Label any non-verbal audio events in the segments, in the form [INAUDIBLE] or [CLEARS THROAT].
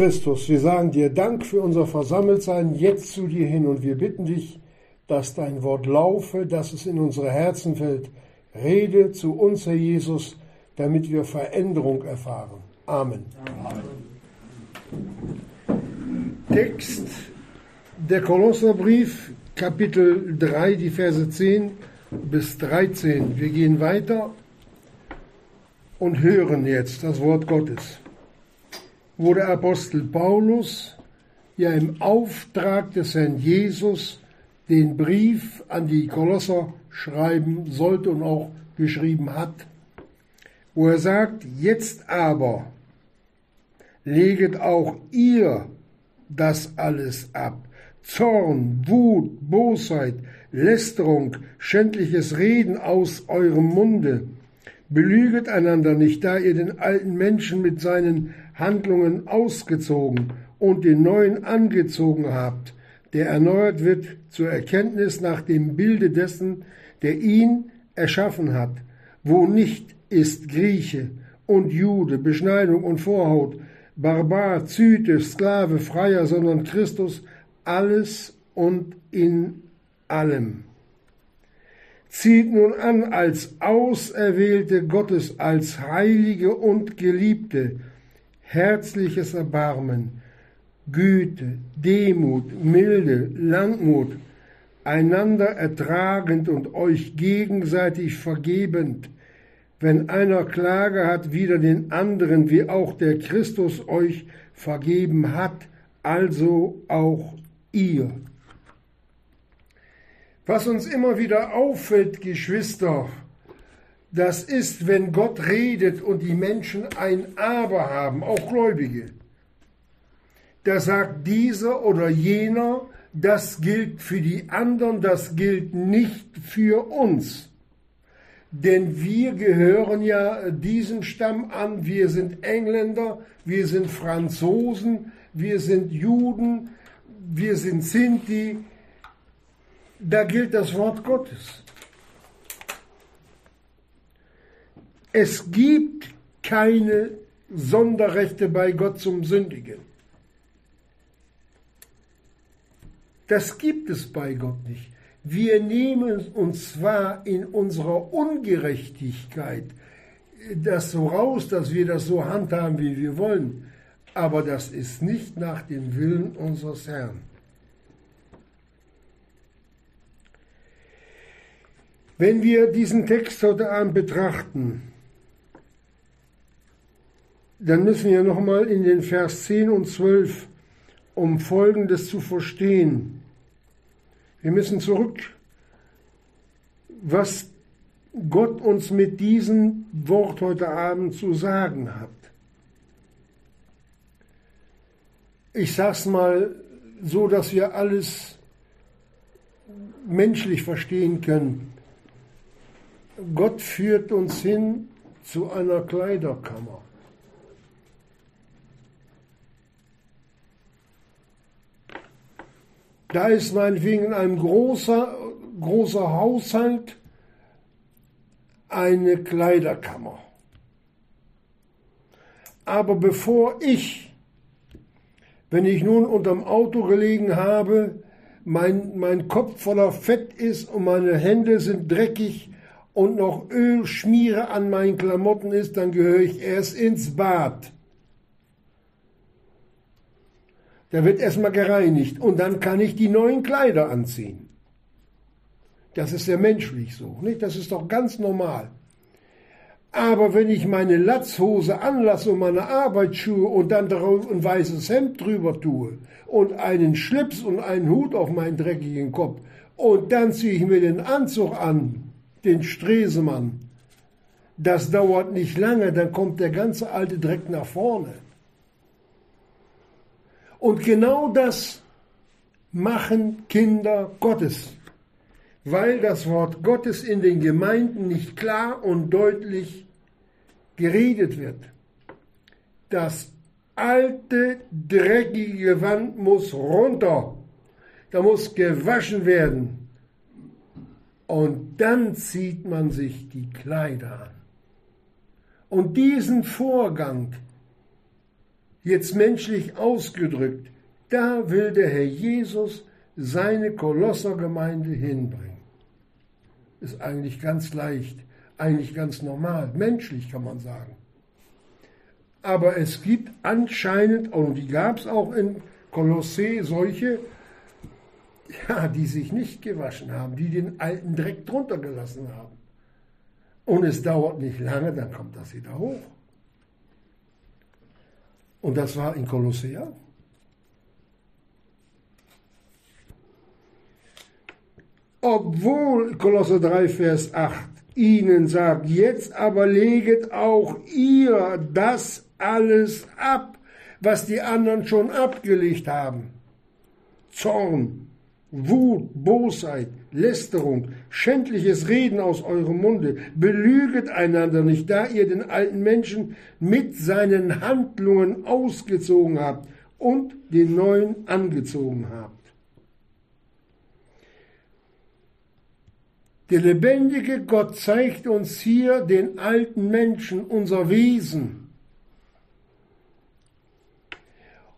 Christus, wir sagen dir Dank für unser Versammeltsein jetzt zu dir hin und wir bitten dich, dass dein Wort laufe, dass es in unsere Herzen fällt. Rede zu uns, Herr Jesus, damit wir Veränderung erfahren. Amen. Amen. Text der Kolosserbrief, Kapitel 3, die Verse 10 bis 13. Wir gehen weiter und hören jetzt das Wort Gottes. Wo der Apostel Paulus ja im Auftrag des Herrn Jesus den Brief an die Kolosser schreiben sollte und auch geschrieben hat, wo er sagt, jetzt aber leget auch ihr das alles ab. Zorn, Wut, Bosheit, Lästerung, schändliches Reden aus eurem Munde. Belüget einander nicht, da ihr den alten Menschen mit seinen Handlungen ausgezogen und den neuen angezogen habt, der erneuert wird zur Erkenntnis nach dem Bilde dessen, der ihn erschaffen hat, wo nicht ist Grieche und Jude, Beschneidung und Vorhaut, Barbar, Zyte, Sklave, Freier, sondern Christus alles und in allem. Zieht nun an als Auserwählte Gottes, als Heilige und Geliebte, herzliches Erbarmen, Güte, Demut, Milde, Langmut, einander ertragend und euch gegenseitig vergebend, wenn einer Klage hat wider den anderen, wie auch der Christus euch vergeben hat, also auch ihr. Was uns immer wieder auffällt, Geschwister, das ist, wenn Gott redet und die Menschen ein Aber haben, auch Gläubige. Da sagt dieser oder jener, das gilt für die anderen, das gilt nicht für uns. Denn wir gehören ja diesem Stamm an, wir sind Engländer, wir sind Franzosen, wir sind Juden, wir sind Sinti, da gilt das Wort Gottes. Es gibt keine Sonderrechte bei Gott zum Sündigen. Das gibt es bei Gott nicht. Wir nehmen uns zwar in unserer Ungerechtigkeit das so raus, dass wir das so handhaben, wie wir wollen, aber das ist nicht nach dem Willen unseres Herrn. Wenn wir diesen Text heute Abend betrachten, dann müssen wir nochmal in den Vers 10 und 12, um Folgendes zu verstehen. Wir müssen zurück, was Gott uns mit diesem Wort heute Abend zu sagen hat. ich sag's mal so, dass wir alles menschlich verstehen können. Gott führt uns hin zu einer Kleiderkammer. Da ist meinetwegen ein großer, großer Haushalt eine Kleiderkammer. Aber bevor ich wenn ich nun unterm Auto gelegen habe, mein, mein Kopf voller Fett ist und meine Hände sind dreckig und noch Ölschmiere an meinen Klamotten ist, dann gehöre ich erst ins Bad. Da wird erstmal gereinigt und dann kann ich die neuen Kleider anziehen. Das ist ja menschlich so, nicht? Das ist doch ganz normal. Aber wenn ich meine Latzhose anlasse und meine Arbeitsschuhe und dann darauf ein weißes Hemd drüber tue und einen Schlips und einen Hut auf meinen dreckigen Kopf und dann ziehe ich mir den Anzug an, den Stresemann, das dauert nicht lange, dann kommt der ganze alte Dreck nach vorne. Und genau das machen Kinder Gottes weil das Wort Gottes in den Gemeinden nicht klar und deutlich geredet wird. Das alte, dreckige Gewand muss runter. Da muss gewaschen werden. Und dann zieht man sich die Kleider an. Und diesen Vorgang, Jetzt menschlich ausgedrückt, da will der Herr Jesus seine Kolossergemeinde hinbringen. Ist eigentlich ganz leicht, eigentlich ganz normal, menschlich kann man sagen. Aber es gibt anscheinend, und die gab es auch in Kolossee, solche, ja, die sich nicht gewaschen haben, die den alten Dreck drunter gelassen haben. Und es dauert nicht lange, dann kommt das wieder hoch. Und das war in Kolossea. Obwohl Kolosser 3, Vers 8 ihnen sagt, jetzt aber leget auch ihr das alles ab, was die anderen schon abgelegt haben. Zorn, Wut, Bosheit, Lästerung, schändliches Reden aus eurem Munde, belüget einander nicht, da ihr den alten Menschen mit seinen Handlungen ausgezogen habt und den neuen angezogen habt. Der lebendige Gott zeigt uns hier den alten Menschen, unser Wesen.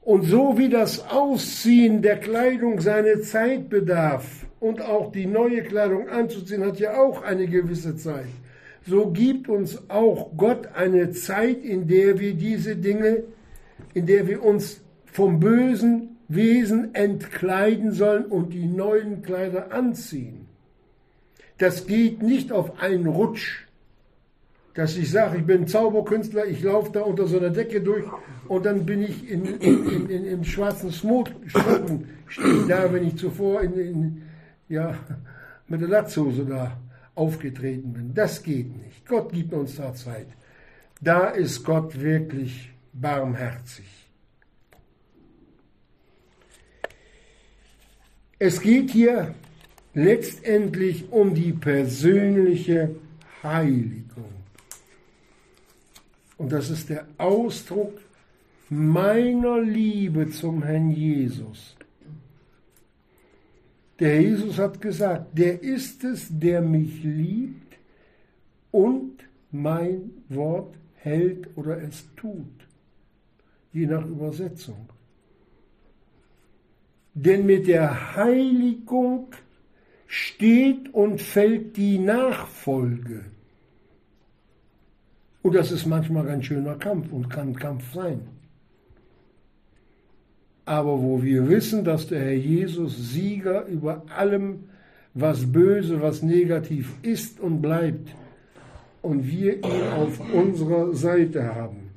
Und so wie das Ausziehen der Kleidung seine Zeit bedarf und auch die neue Kleidung anzuziehen hat ja auch eine gewisse Zeit, so gibt uns auch Gott eine Zeit, in der wir diese Dinge, in der wir uns vom bösen Wesen entkleiden sollen und die neuen Kleider anziehen. Das geht nicht auf einen Rutsch, dass ich sage, ich bin Zauberkünstler, ich laufe da unter so einer Decke durch und dann bin ich in, in, in, im schwarzen Schmucken, stehe da, wenn ich zuvor in, ja, mit der Latzhose da aufgetreten bin. Das geht nicht. Gott gibt uns da Zeit. Da ist Gott wirklich barmherzig. Es geht hier letztendlich um die persönliche Heiligung. Und das ist der Ausdruck meiner Liebe zum Herrn Jesus. Der Jesus hat gesagt, der ist es, der mich liebt und mein Wort hält oder es tut, je nach Übersetzung. Denn mit der Heiligung steht und fällt die Nachfolge. Und das ist manchmal ein schöner Kampf und kann Kampf sein. Aber wo wir wissen, dass der Herr Jesus Sieger über allem, was böse, was negativ ist und bleibt, und wir ihn auf unserer Seite haben.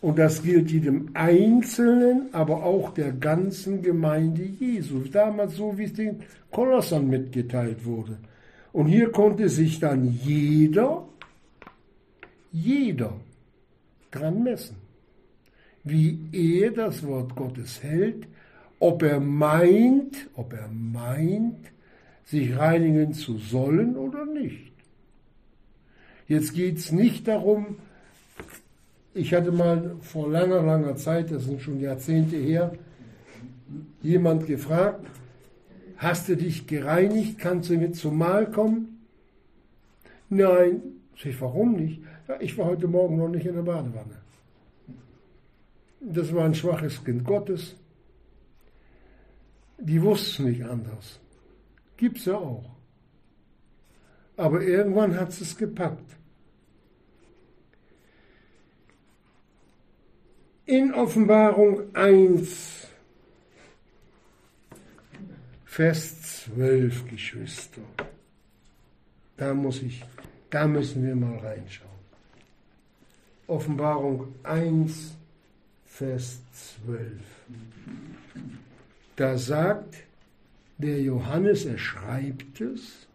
Und das gilt jedem Einzelnen, aber auch der ganzen Gemeinde Jesu. Damals so, wie es den Kolossern mitgeteilt wurde. Und hier konnte sich dann jeder, jeder dran messen. Wie er das Wort Gottes hält, ob er meint, ob er meint, sich reinigen zu sollen oder nicht. Jetzt geht es nicht darum, ich hatte mal vor langer, langer Zeit, das sind schon Jahrzehnte her, jemand gefragt, hast du dich gereinigt, kannst du mit zum Mahl kommen? Nein. Ich, warum nicht? Ich war heute Morgen noch nicht in der Badewanne. Das war ein schwaches Kind Gottes. Die wusste es nicht anders. Gibt's ja auch. Aber irgendwann hat es gepackt. in Offenbarung 1, Vers 12, Geschwister. Da muss ich, da müssen wir mal reinschauen. Offenbarung 1, Vers 12. Da sagt der Johannes, er schreibt es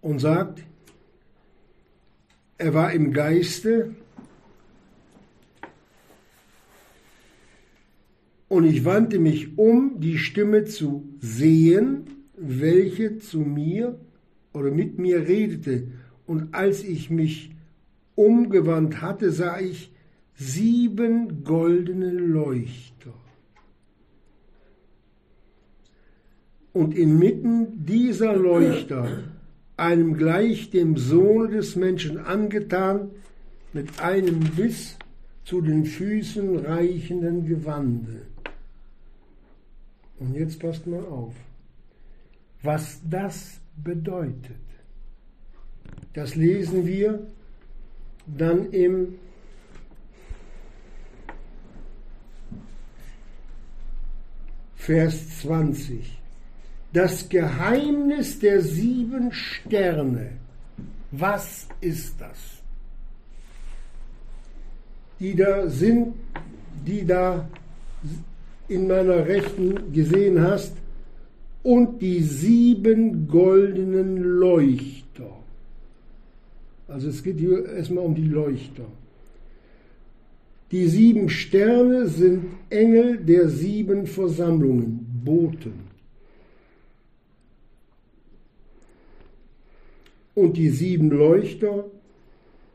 und sagt, er war im Geiste Und ich wandte mich um, die Stimme zu sehen, welche zu mir oder mit mir redete. Und als ich mich umgewandt hatte, sah ich sieben goldene Leuchter. Und inmitten dieser Leuchter, einem gleich dem Sohne des Menschen angetan, mit einem bis zu den Füßen reichenden Gewande. Und jetzt passt mal auf, was das bedeutet. Das lesen wir dann im Vers 20. Das Geheimnis der sieben Sterne. Was ist das? Die da sind, die da in meiner Rechten gesehen hast, und die sieben goldenen Leuchter. Also es geht hier erstmal um die Leuchter. Die sieben Sterne sind Engel der sieben Versammlungen, Boten. Und die sieben Leuchter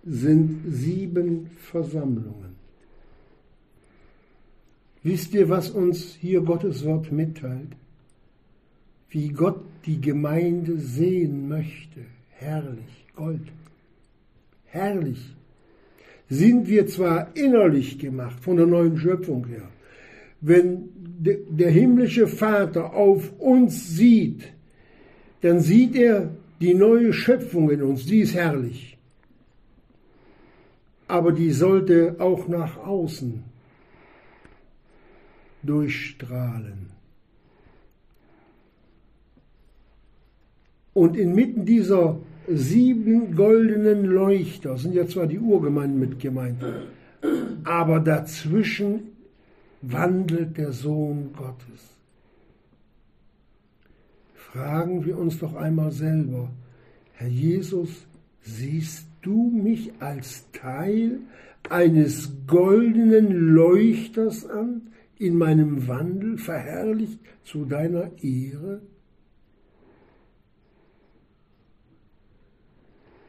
sind sieben Versammlungen. Wisst ihr, was uns hier Gottes Wort mitteilt? Wie Gott die Gemeinde sehen möchte. Herrlich, Gold. Herrlich. Sind wir zwar innerlich gemacht von der neuen Schöpfung her, wenn der himmlische Vater auf uns sieht, dann sieht er die neue Schöpfung in uns, die ist herrlich. Aber die sollte auch nach außen durchstrahlen. Und inmitten dieser sieben goldenen Leuchter sind ja zwar die Urgemeinden mit gemeint, aber dazwischen wandelt der Sohn Gottes fragen wir uns doch einmal selber, Herr Jesus, siehst du mich als Teil eines goldenen Leuchters an, in meinem Wandel verherrlicht zu deiner Ehre?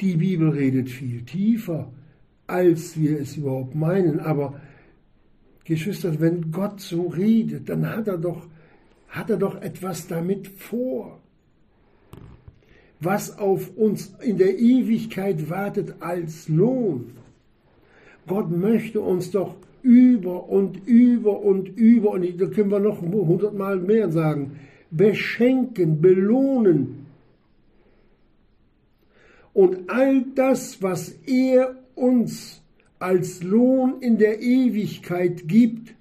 Die Bibel redet viel tiefer, als wir es überhaupt meinen, aber Geschwister, wenn Gott so redet, dann hat er doch hat er doch etwas damit vor, was auf uns in der Ewigkeit wartet als Lohn. Gott möchte uns doch über und über und über, und da können wir noch hundertmal mehr sagen, beschenken, belohnen. Und all das, was er uns als Lohn in der Ewigkeit gibt,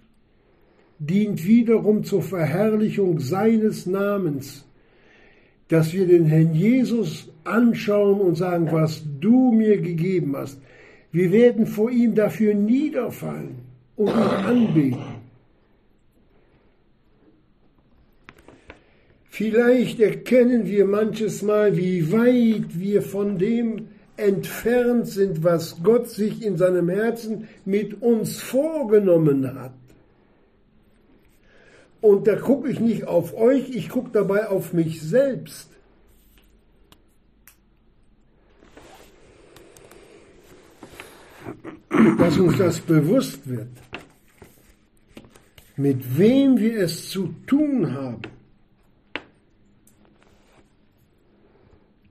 dient wiederum zur Verherrlichung seines Namens, dass wir den Herrn Jesus anschauen und sagen, was du mir gegeben hast. Wir werden vor ihm dafür niederfallen und ihn anbeten. Vielleicht erkennen wir manches Mal, wie weit wir von dem entfernt sind, was Gott sich in seinem Herzen mit uns vorgenommen hat. Und da gucke ich nicht auf euch, ich gucke dabei auf mich selbst. Dass uns das bewusst wird, mit wem wir es zu tun haben.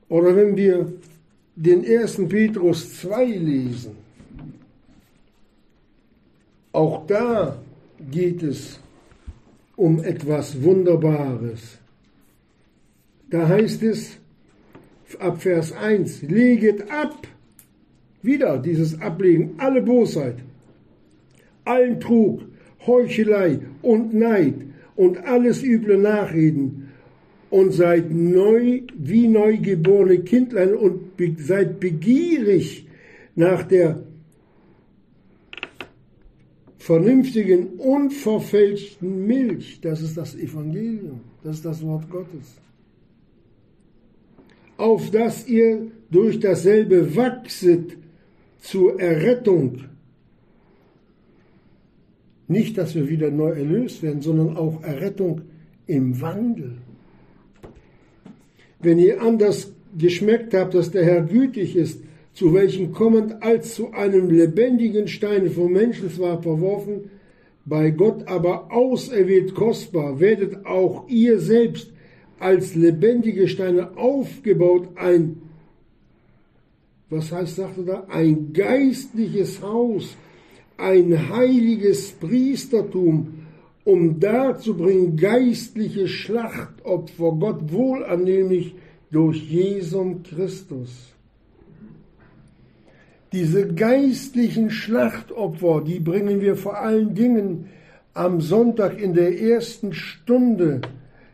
Oder wenn wir den 1. Petrus 2 lesen, auch da geht es um etwas Wunderbares. Da heißt es ab Vers 1, leget ab, wieder dieses Ablegen, alle Bosheit, allen Trug, Heuchelei und Neid und alles üble Nachreden und seid neu wie neugeborene Kindlein und be seid begierig nach der vernünftigen, unverfälschten Milch, das ist das Evangelium, das ist das Wort Gottes. Auf dass ihr durch dasselbe wachset zur Errettung. Nicht, dass wir wieder neu erlöst werden, sondern auch Errettung im Wandel. Wenn ihr anders geschmeckt habt, dass der Herr gütig ist, zu welchem kommend als zu einem lebendigen Stein vom Menschen zwar verworfen, bei Gott aber auserwählt kostbar, werdet auch ihr selbst als lebendige Steine aufgebaut ein was heißt, sagte da, ein geistliches Haus, ein heiliges Priestertum, um darzubringen geistliche Schlachtopfer, Gott wohlannehmlich durch Jesum Christus. Diese geistlichen Schlachtopfer, die bringen wir vor allen Dingen am Sonntag in der ersten Stunde,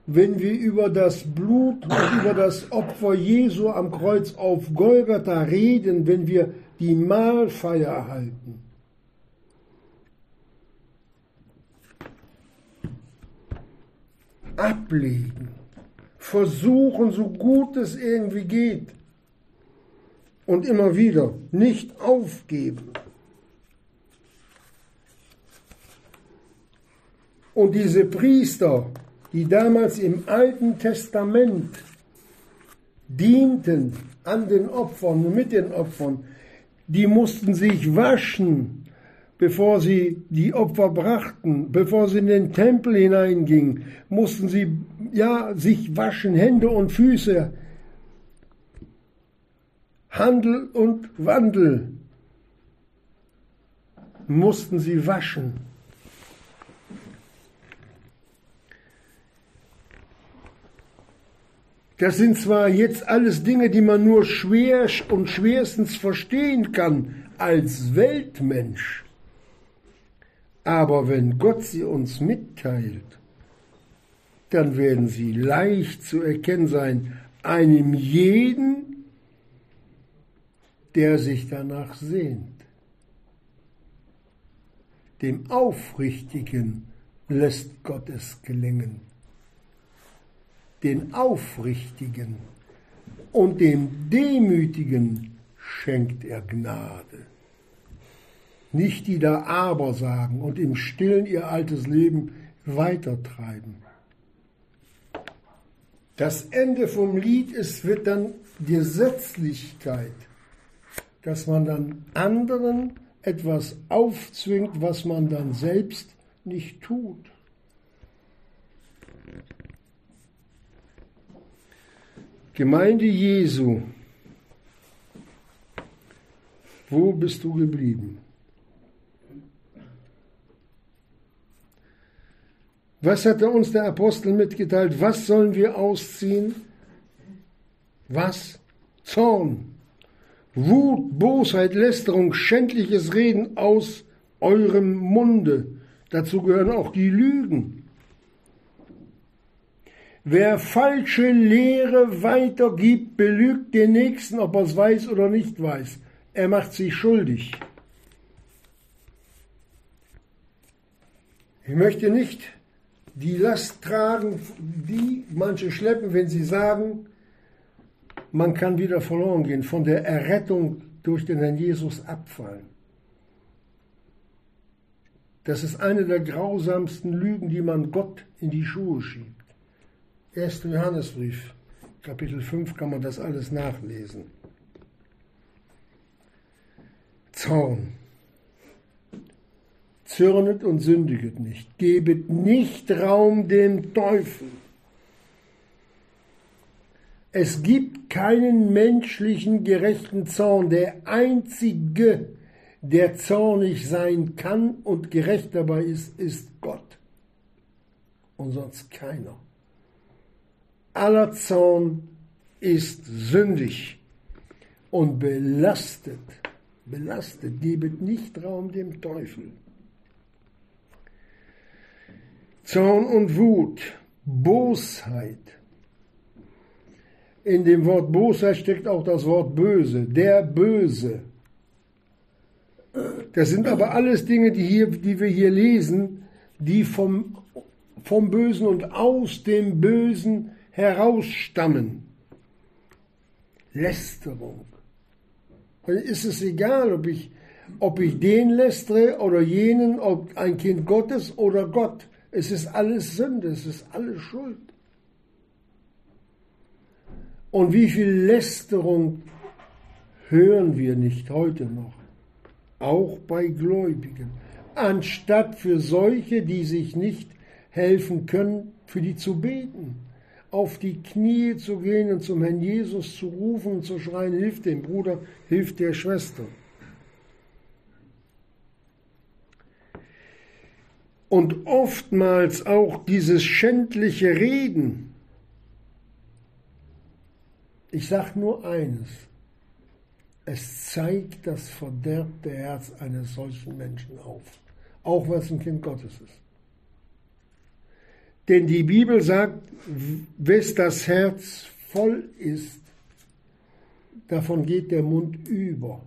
wenn wir über das Blut und über das Opfer Jesu am Kreuz auf Golgatha reden, wenn wir die Mahlfeier halten. Ablegen, versuchen, so gut es irgendwie geht, und immer wieder nicht aufgeben. Und diese Priester, die damals im Alten Testament dienten an den Opfern, mit den Opfern, die mussten sich waschen, bevor sie die Opfer brachten, bevor sie in den Tempel hineingingen, mussten sie ja sich waschen, Hände und Füße, Handel und Wandel mussten sie waschen. Das sind zwar jetzt alles Dinge, die man nur schwer und schwerstens verstehen kann als Weltmensch, aber wenn Gott sie uns mitteilt, dann werden sie leicht zu erkennen sein, einem jeden, der sich danach sehnt. Dem Aufrichtigen lässt Gott es gelingen. Den Aufrichtigen und dem Demütigen schenkt er Gnade. Nicht die da aber sagen und im Stillen ihr altes Leben weitertreiben. Das Ende vom Lied ist, wird dann Gesetzlichkeit dass man dann anderen etwas aufzwingt, was man dann selbst nicht tut. Gemeinde Jesu, wo bist du geblieben? Was hat er uns der Apostel mitgeteilt? Was sollen wir ausziehen? Was? Zorn, Wut, Bosheit, Lästerung, schändliches Reden aus eurem Munde. Dazu gehören auch die Lügen. Wer falsche Lehre weitergibt, belügt den Nächsten, ob er es weiß oder nicht weiß. Er macht sich schuldig. Ich möchte nicht die Last tragen, die manche schleppen, wenn sie sagen, man kann wieder verloren gehen, von der Errettung durch den Herrn Jesus abfallen. Das ist eine der grausamsten Lügen, die man Gott in die Schuhe schiebt. 1. Johannesbrief, Kapitel 5 kann man das alles nachlesen. Zorn. Zürnet und sündiget nicht. Gebet nicht Raum dem Teufel. Es gibt keinen menschlichen gerechten Zorn. Der einzige, der zornig sein kann und gerecht dabei ist, ist Gott. Und sonst keiner. Aller Zorn ist sündig und belastet. Belastet, gebet nicht Raum dem Teufel. Zorn und Wut, Bosheit, in dem Wort Bosheit steckt auch das Wort böse, der Böse. Das sind aber alles Dinge, die, hier, die wir hier lesen, die vom, vom Bösen und aus dem Bösen herausstammen. Lästerung. Dann ist es egal, ob ich, ob ich den lästere oder jenen, ob ein Kind Gottes oder Gott. Es ist alles Sünde, es ist alles Schuld. Und wie viel Lästerung hören wir nicht heute noch, auch bei Gläubigen, anstatt für solche, die sich nicht helfen können, für die zu beten, auf die Knie zu gehen und zum Herrn Jesus zu rufen und zu schreien, hilf dem Bruder, hilf der Schwester. Und oftmals auch dieses schändliche Reden. Ich sage nur eines. Es zeigt das verderbte Herz eines solchen Menschen auf. Auch was ein Kind Gottes ist. Denn die Bibel sagt, wes das Herz voll ist, davon geht der Mund über.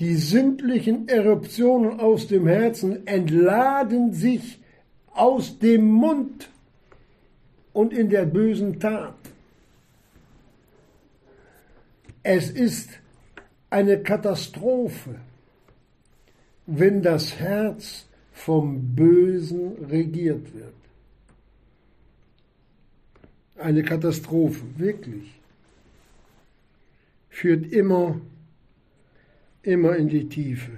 Die sündlichen Eruptionen aus dem Herzen entladen sich aus dem Mund und in der bösen Tat. Es ist eine Katastrophe, wenn das Herz vom Bösen regiert wird. Eine Katastrophe, wirklich. Führt immer, immer in die Tiefe.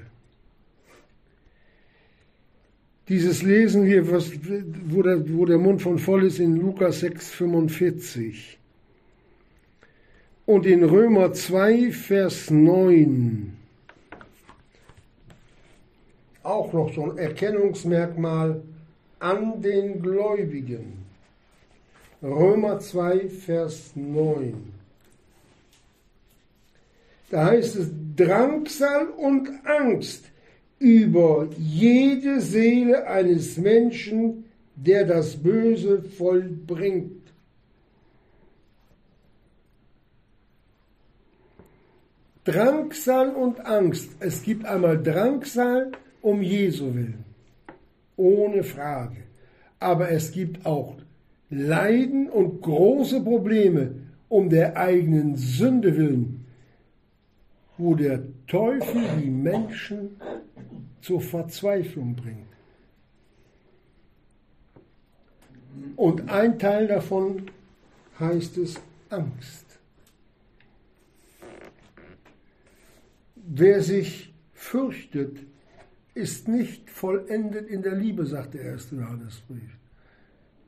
Dieses lesen wir, was, wo, der, wo der Mund von voll ist, in Lukas 6, 45. Und in Römer 2, Vers 9 auch noch so ein Erkennungsmerkmal an den Gläubigen. Römer 2, Vers 9. Da heißt es Drangsal und Angst über jede Seele eines Menschen, der das Böse vollbringt. Drangsal und Angst. Es gibt einmal Drangsal um Jesu willen. Ohne Frage. Aber es gibt auch Leiden und große Probleme um der eigenen Sünde willen, wo der Teufel die Menschen zur Verzweiflung bringt. Und ein Teil davon heißt es Angst. Wer sich fürchtet, ist nicht vollendet in der Liebe, sagt der erste Johannesbrief.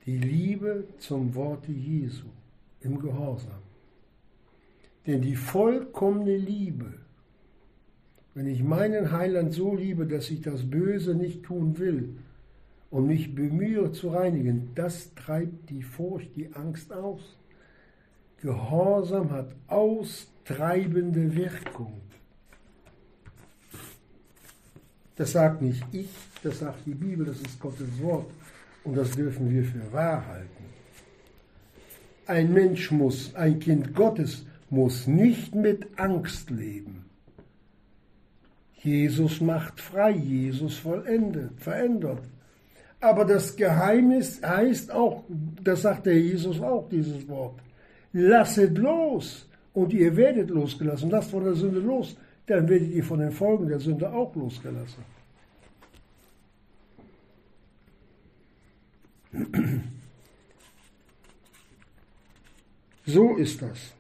Die Liebe zum Worte Jesu im Gehorsam. Denn die vollkommene Liebe, wenn ich meinen Heiland so liebe, dass ich das Böse nicht tun will und mich bemühe zu reinigen, das treibt die Furcht, die Angst aus. Gehorsam hat austreibende Wirkung. Das sagt nicht ich, das sagt die Bibel, das ist Gottes Wort. Und das dürfen wir für wahr halten. Ein Mensch muss, ein Kind Gottes muss nicht mit Angst leben. Jesus macht frei, Jesus vollendet, verändert. Aber das Geheimnis heißt auch, das sagt der Jesus auch, dieses Wort, lasset los und ihr werdet losgelassen. Lasst von der Sünde los, dann werdet ihr von den Folgen der Sünde auch losgelassen. [CLEARS THROAT] So ist das.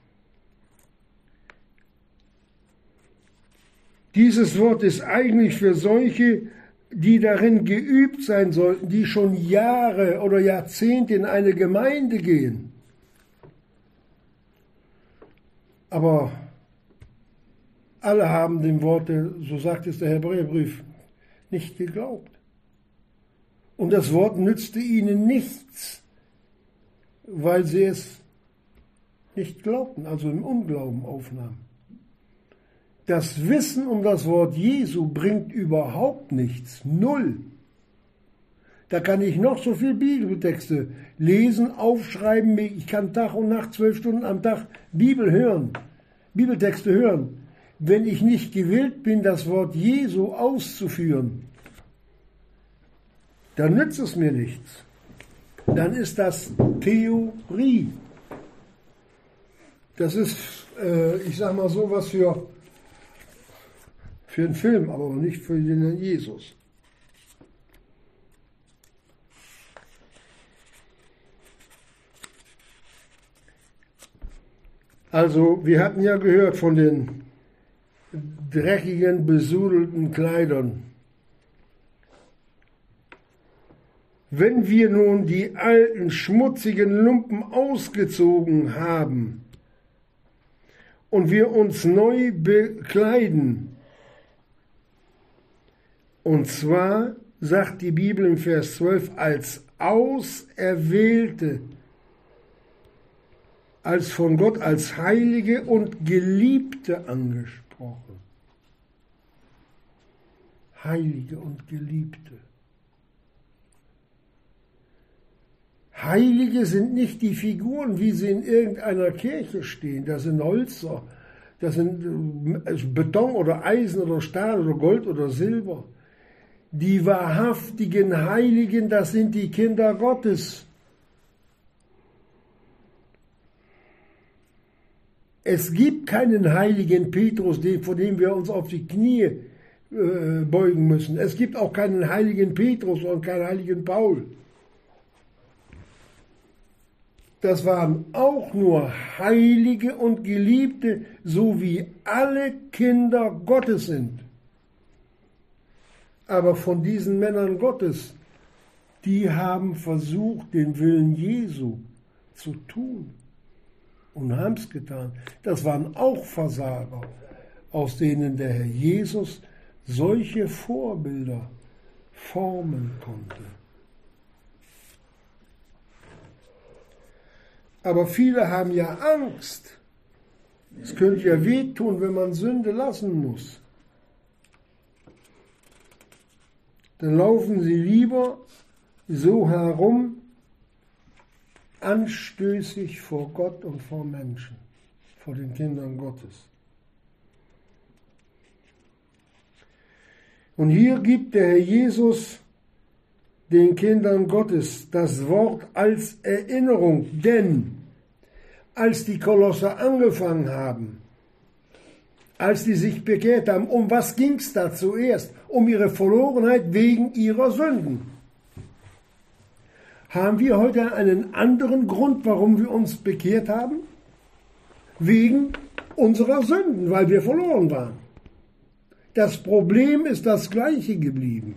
Dieses Wort ist eigentlich für solche, die darin geübt sein sollten, die schon Jahre oder Jahrzehnte in eine Gemeinde gehen. Aber alle haben dem Worte, so sagt es der Hebräerbrief, nicht geglaubt. Und das Wort nützte ihnen nichts, weil sie es nicht glaubten, also im Unglauben aufnahmen. Das Wissen um das Wort Jesu bringt überhaupt nichts, null. Da kann ich noch so viel Bibeltexte lesen, aufschreiben, ich kann Tag und Nacht zwölf Stunden am Tag Bibel hören, Bibeltexte hören wenn ich nicht gewillt bin, das Wort Jesu auszuführen, dann nützt es mir nichts. Dann ist das Theorie. Das ist, äh, ich sag mal so was für, für einen Film, aber nicht für den Jesus. Also, wir hatten ja gehört von den dreckigen, besudelten Kleidern. Wenn wir nun die alten schmutzigen Lumpen ausgezogen haben und wir uns neu bekleiden, und zwar sagt die Bibel im Vers 12 als Auserwählte, als von Gott als Heilige und Geliebte angesprochen. Heilige und Geliebte. Heilige sind nicht die Figuren, wie sie in irgendeiner Kirche stehen. Das sind Holzer, das sind äh, Beton oder Eisen oder Stahl oder Gold oder Silber. Die wahrhaftigen Heiligen, das sind die Kinder Gottes. Es gibt keinen heiligen Petrus, vor dem wir uns auf die Knie äh, beugen müssen. Es gibt auch keinen heiligen Petrus und keinen heiligen Paul. Das waren auch nur Heilige und Geliebte, so wie alle Kinder Gottes sind. Aber von diesen Männern Gottes, die haben versucht, den Willen Jesu zu tun und haben es getan. Das waren auch Versager, aus denen der Herr Jesus solche Vorbilder formen konnte. Aber viele haben ja Angst. Es könnte ja wehtun, wenn man Sünde lassen muss. Dann laufen sie lieber so herum, anstößig vor Gott und vor Menschen, vor den Kindern Gottes. Und hier gibt der Herr Jesus den Kindern Gottes das Wort als Erinnerung, denn als die Kolosser angefangen haben, als die sich bekehrt haben, um was ging es da zuerst? Um ihre Verlorenheit wegen ihrer Sünden haben wir heute einen anderen Grund, warum wir uns bekehrt haben? Wegen unserer Sünden, weil wir verloren waren. Das Problem ist das gleiche geblieben.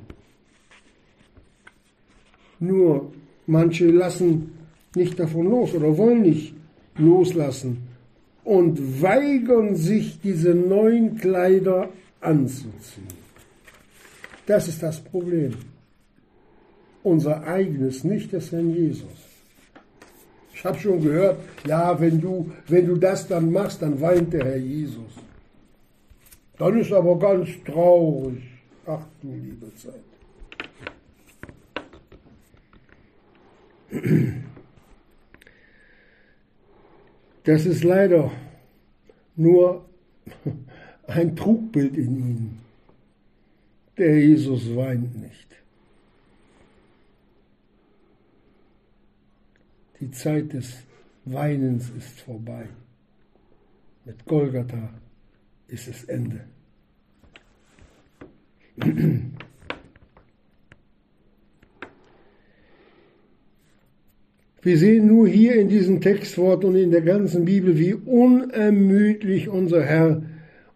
Nur manche lassen nicht davon los oder wollen nicht loslassen und weigern sich, diese neuen Kleider anzuziehen. Das ist das Problem unser eigenes, nicht des Herrn Jesus. Ich habe schon gehört, ja, wenn du, wenn du das dann machst, dann weint der Herr Jesus. Dann ist aber ganz traurig. Ach du liebe Zeit. Das ist leider nur ein Trugbild in ihnen. Der Jesus weint nicht. Die Zeit des Weinens ist vorbei. Mit Golgatha ist es Ende. Wir sehen nur hier in diesem Textwort und in der ganzen Bibel, wie unermüdlich unser Herr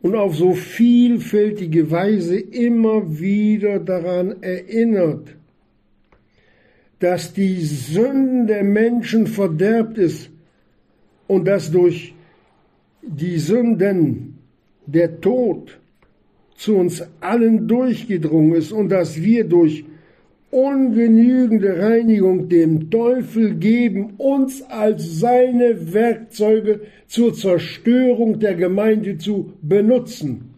und auf so vielfältige Weise immer wieder daran erinnert, dass die Sünden der Menschen verderbt ist und dass durch die Sünden der Tod zu uns allen durchgedrungen ist und dass wir durch ungenügende Reinigung dem Teufel geben, uns als seine Werkzeuge zur Zerstörung der Gemeinde zu benutzen.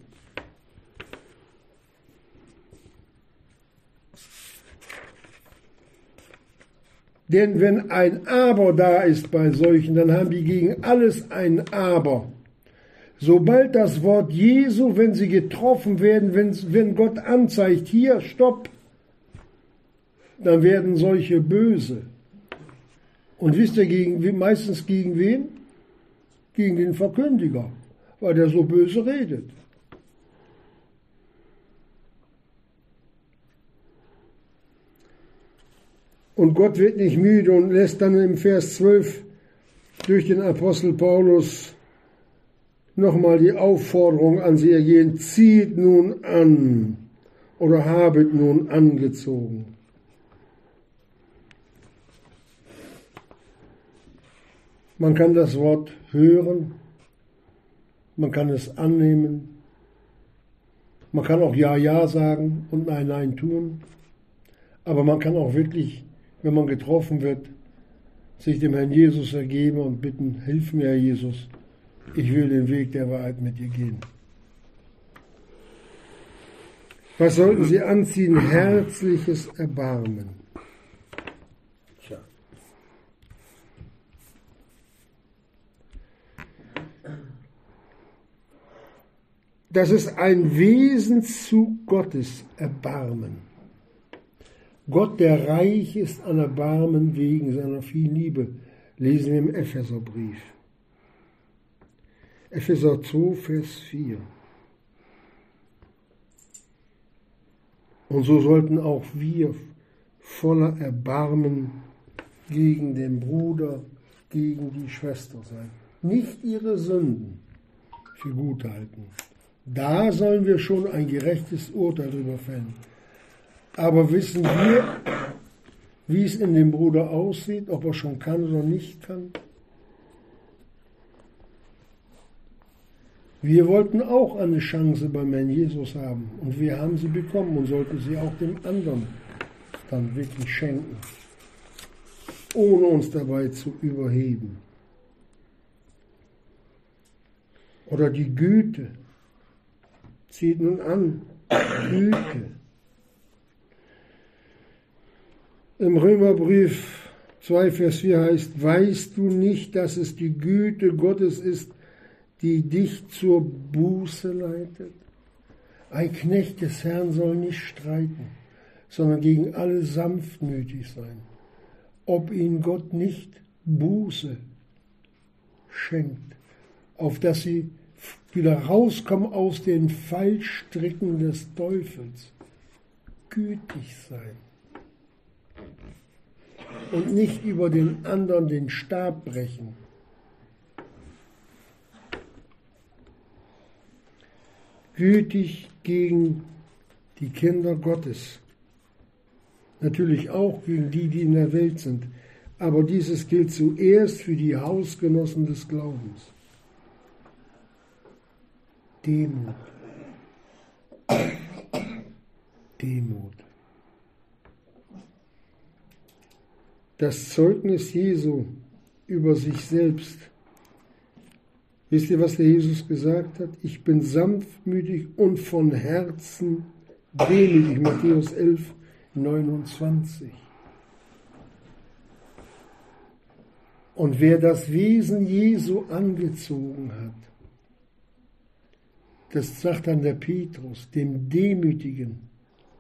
Denn wenn ein Aber da ist bei solchen, dann haben die gegen alles ein Aber. Sobald das Wort Jesu, wenn sie getroffen werden, wenn, wenn Gott anzeigt, hier, stopp, dann werden solche böse. Und wisst ihr, gegen, meistens gegen wen? Gegen den Verkündiger, weil der so böse redet. Und Gott wird nicht müde und lässt dann im Vers 12 durch den Apostel Paulus nochmal die Aufforderung an sie ergehen, zieht nun an oder habet nun angezogen. Man kann das Wort hören, man kann es annehmen, man kann auch Ja, Ja sagen und Nein, Nein tun, aber man kann auch wirklich, wenn man getroffen wird, sich dem Herrn Jesus ergeben und bitten, hilf mir, Herr Jesus, ich will den Weg der Wahrheit mit dir gehen. Was sollten sie anziehen? Herzliches Erbarmen. Das ist ein Wesenszug Gottes, Erbarmen. Gott, der reich ist an Erbarmen wegen seiner vielen Liebe, lesen wir im Epheserbrief. Epheser 2, Vers 4. Und so sollten auch wir voller Erbarmen gegen den Bruder, gegen die Schwester sein. Nicht ihre Sünden für gut halten. Da sollen wir schon ein gerechtes Urteil darüber fällen. Aber wissen wir, wie es in dem Bruder aussieht, ob er schon kann oder nicht kann? Wir wollten auch eine Chance beim Herrn Jesus haben und wir haben sie bekommen und sollten sie auch dem anderen dann wirklich schenken, ohne uns dabei zu überheben. Oder die Güte zieht nun an, Güte. Im Römerbrief 2, Vers 4 heißt, weißt du nicht, dass es die Güte Gottes ist, die dich zur Buße leitet? Ein Knecht des Herrn soll nicht streiten, sondern gegen alle sanftmütig sein, ob ihn Gott nicht Buße schenkt, auf dass sie wieder rauskommen aus den Fallstricken des Teufels. Gütig sein und nicht über den anderen den Stab brechen. Gütig gegen die Kinder Gottes. Natürlich auch gegen die, die in der Welt sind. Aber dieses gilt zuerst für die Hausgenossen des Glaubens. Demut. Demut. das Zeugnis Jesu über sich selbst. Wisst ihr, was der Jesus gesagt hat? Ich bin sanftmütig und von Herzen demütig. Matthäus 11, 29. Und wer das Wesen Jesu angezogen hat, das sagt dann der Petrus, dem Demütigen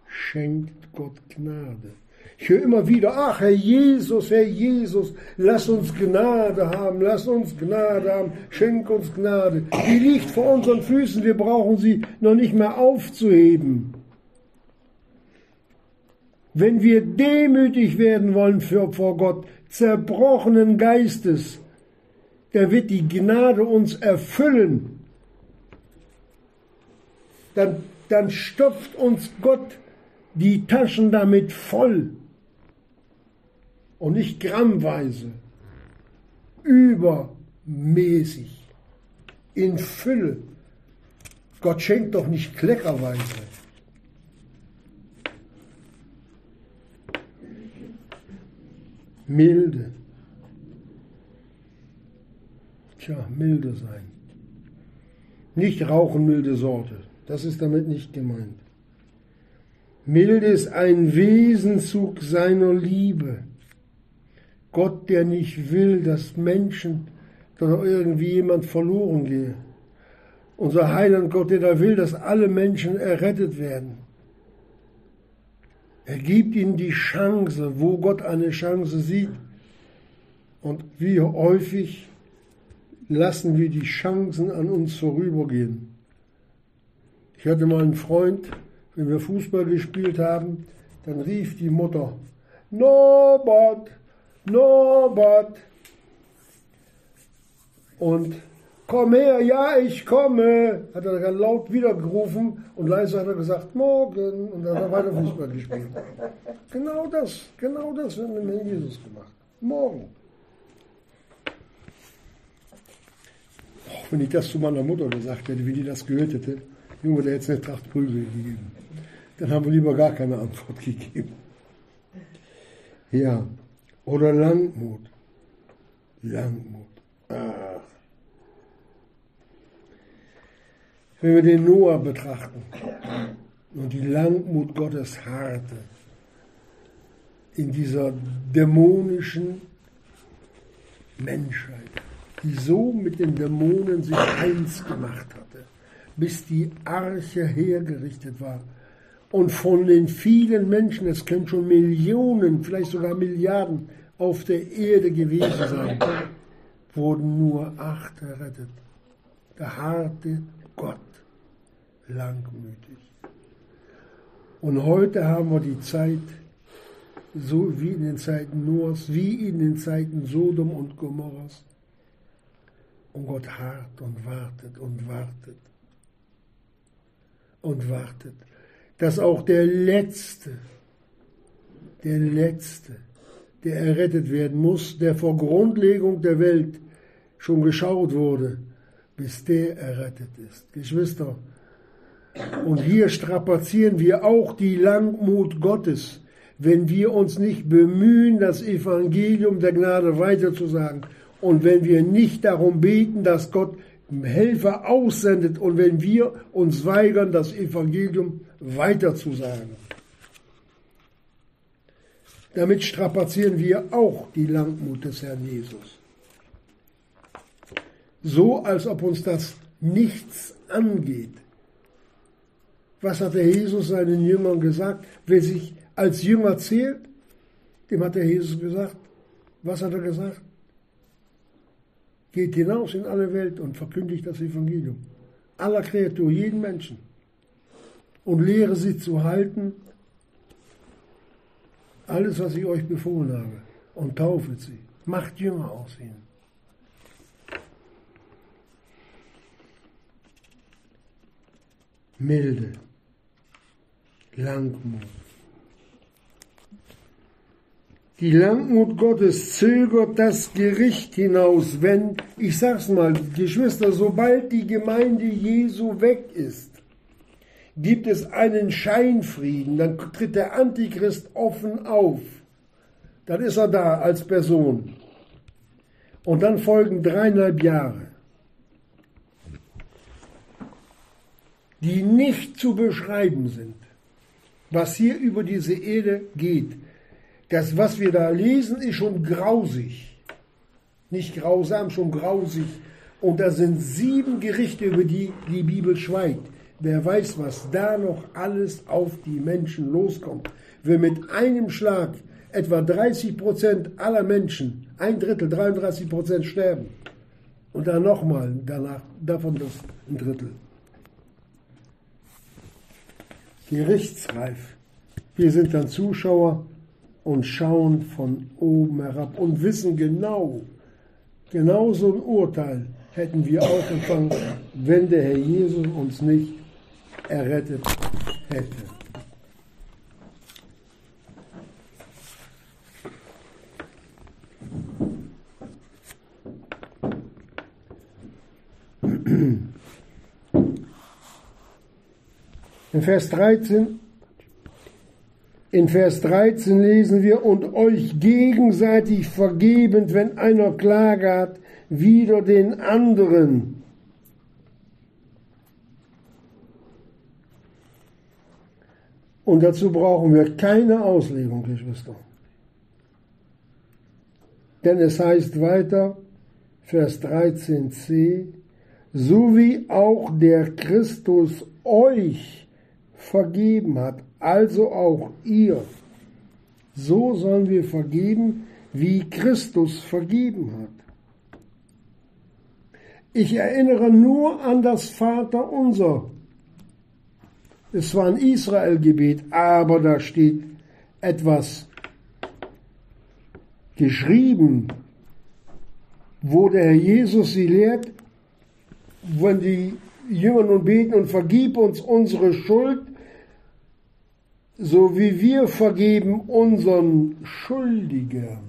schenkt Gott Gnade. Ich höre immer wieder, ach Herr Jesus, Herr Jesus, lass uns Gnade haben, lass uns Gnade haben, schenk uns Gnade. Die liegt vor unseren Füßen, wir brauchen sie noch nicht mehr aufzuheben. Wenn wir demütig werden wollen für, vor Gott, zerbrochenen Geistes, dann wird die Gnade uns erfüllen. Dann, dann stopft uns Gott die Taschen damit voll und nicht grammweise, übermäßig, in Fülle. Gott schenkt doch nicht kleckerweise. Milde. Tja, milde sein. Nicht rauchen milde Sorte. Das ist damit nicht gemeint. Milde ist ein Wesenzug seiner Liebe. Gott, der nicht will, dass Menschen oder irgendwie jemand verloren gehe. Unser Heiland Gott, der da will, dass alle Menschen errettet werden. Er gibt ihnen die Chance, wo Gott eine Chance sieht. Und wie häufig lassen wir die Chancen an uns vorübergehen. Ich hatte mal einen Freund, wenn wir Fußball gespielt haben, dann rief die Mutter, Norbert, Norbert. Und komm her, ja, ich komme, hat er dann laut wieder gerufen und leise hat er gesagt, morgen. Und dann hat er weiter Fußball gespielt. Genau das, genau das haben wir mit Jesus gemacht. Morgen. wenn ich das zu meiner Mutter gesagt hätte, wie die das gehört hätte, Junge, der hätte eine Tracht Prügel gegeben. Dann haben wir lieber gar keine Antwort [LAUGHS] gegeben. Ja, oder Langmut. Langmut. Ach. Wenn wir den Noah betrachten und die Langmut Gottes harrte in dieser dämonischen Menschheit, die so mit den Dämonen sich eins gemacht hatte, bis die Arche hergerichtet war. Und von den vielen Menschen, es können schon Millionen, vielleicht sogar Milliarden auf der Erde gewesen sein, wurden nur acht errettet. Da harrte Gott langmütig. Und heute haben wir die Zeit, so wie in den Zeiten Noahs, wie in den Zeiten Sodom und Gomorras. Und Gott harrt und wartet und wartet und wartet, dass auch der Letzte, der Letzte, der errettet werden muss, der vor Grundlegung der Welt schon geschaut wurde, bis der errettet ist. Geschwister, und hier strapazieren wir auch die Langmut Gottes, wenn wir uns nicht bemühen, das Evangelium der Gnade weiterzusagen und wenn wir nicht darum beten, dass Gott Helfer aussendet und wenn wir uns weigern, das Evangelium weiterzusagen. Damit strapazieren wir auch die Langmut des Herrn Jesus. So als ob uns das nichts angeht. Was hat der Jesus seinen Jüngern gesagt? Wer sich als Jünger zählt, dem hat der Jesus gesagt. Was hat er gesagt? Geht hinaus in alle Welt und verkündigt das Evangelium. Aller Kreatur, jeden Menschen. Und lehre sie zu halten, alles, was ich euch befohlen habe. Und taufet sie. Macht Jünger aus ihnen. Milde. Langmut. Die Langmut Gottes zögert das Gericht hinaus, wenn, ich sag's mal, Geschwister, sobald die Gemeinde Jesu weg ist, gibt es einen Scheinfrieden, dann tritt der Antichrist offen auf. Dann ist er da als Person. Und dann folgen dreieinhalb Jahre, die nicht zu beschreiben sind was hier über diese Erde geht. Das, was wir da lesen, ist schon grausig. Nicht grausam, schon grausig. Und da sind sieben Gerichte, über die die Bibel schweigt. Wer weiß, was da noch alles auf die Menschen loskommt. Wenn mit einem Schlag etwa 30 Prozent aller Menschen, ein Drittel, 33 Prozent sterben. Und dann nochmal danach, davon das ein Drittel. gerichtsreif. Wir sind dann Zuschauer und schauen von oben herab und wissen genau, genau so ein Urteil hätten wir auch empfangen, wenn der Herr Jesus uns nicht errettet hätte. In Vers 13, in Vers 13 lesen wir, und euch gegenseitig vergebend, wenn einer Klage hat, wieder den anderen. Und dazu brauchen wir keine Auslegung, Geschwister. Denn es heißt weiter, Vers 13c, so wie auch der Christus euch vergeben hat, also auch ihr. So sollen wir vergeben, wie Christus vergeben hat. Ich erinnere nur an das Vaterunser. Es war ein Israel-Gebet, aber da steht etwas geschrieben, wo der Herr Jesus sie lehrt, wenn die Jünger nun beten und vergib uns unsere Schuld, so wie wir vergeben unseren Schuldigen.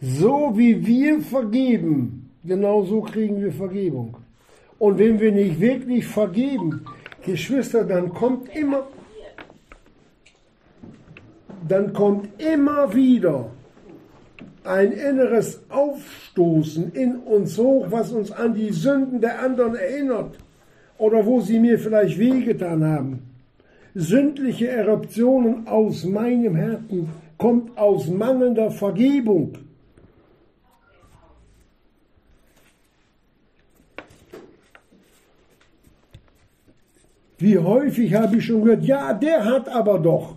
So wie wir vergeben, genau so kriegen wir Vergebung. Und wenn wir nicht wirklich vergeben, Geschwister, dann kommt immer, dann kommt immer wieder ein inneres Aufstoßen in uns hoch, was uns an die Sünden der anderen erinnert oder wo sie mir vielleicht wehgetan haben. Sündliche Eruptionen aus meinem Herzen kommt aus mangelnder Vergebung. Wie häufig habe ich schon gehört, ja, der hat aber doch.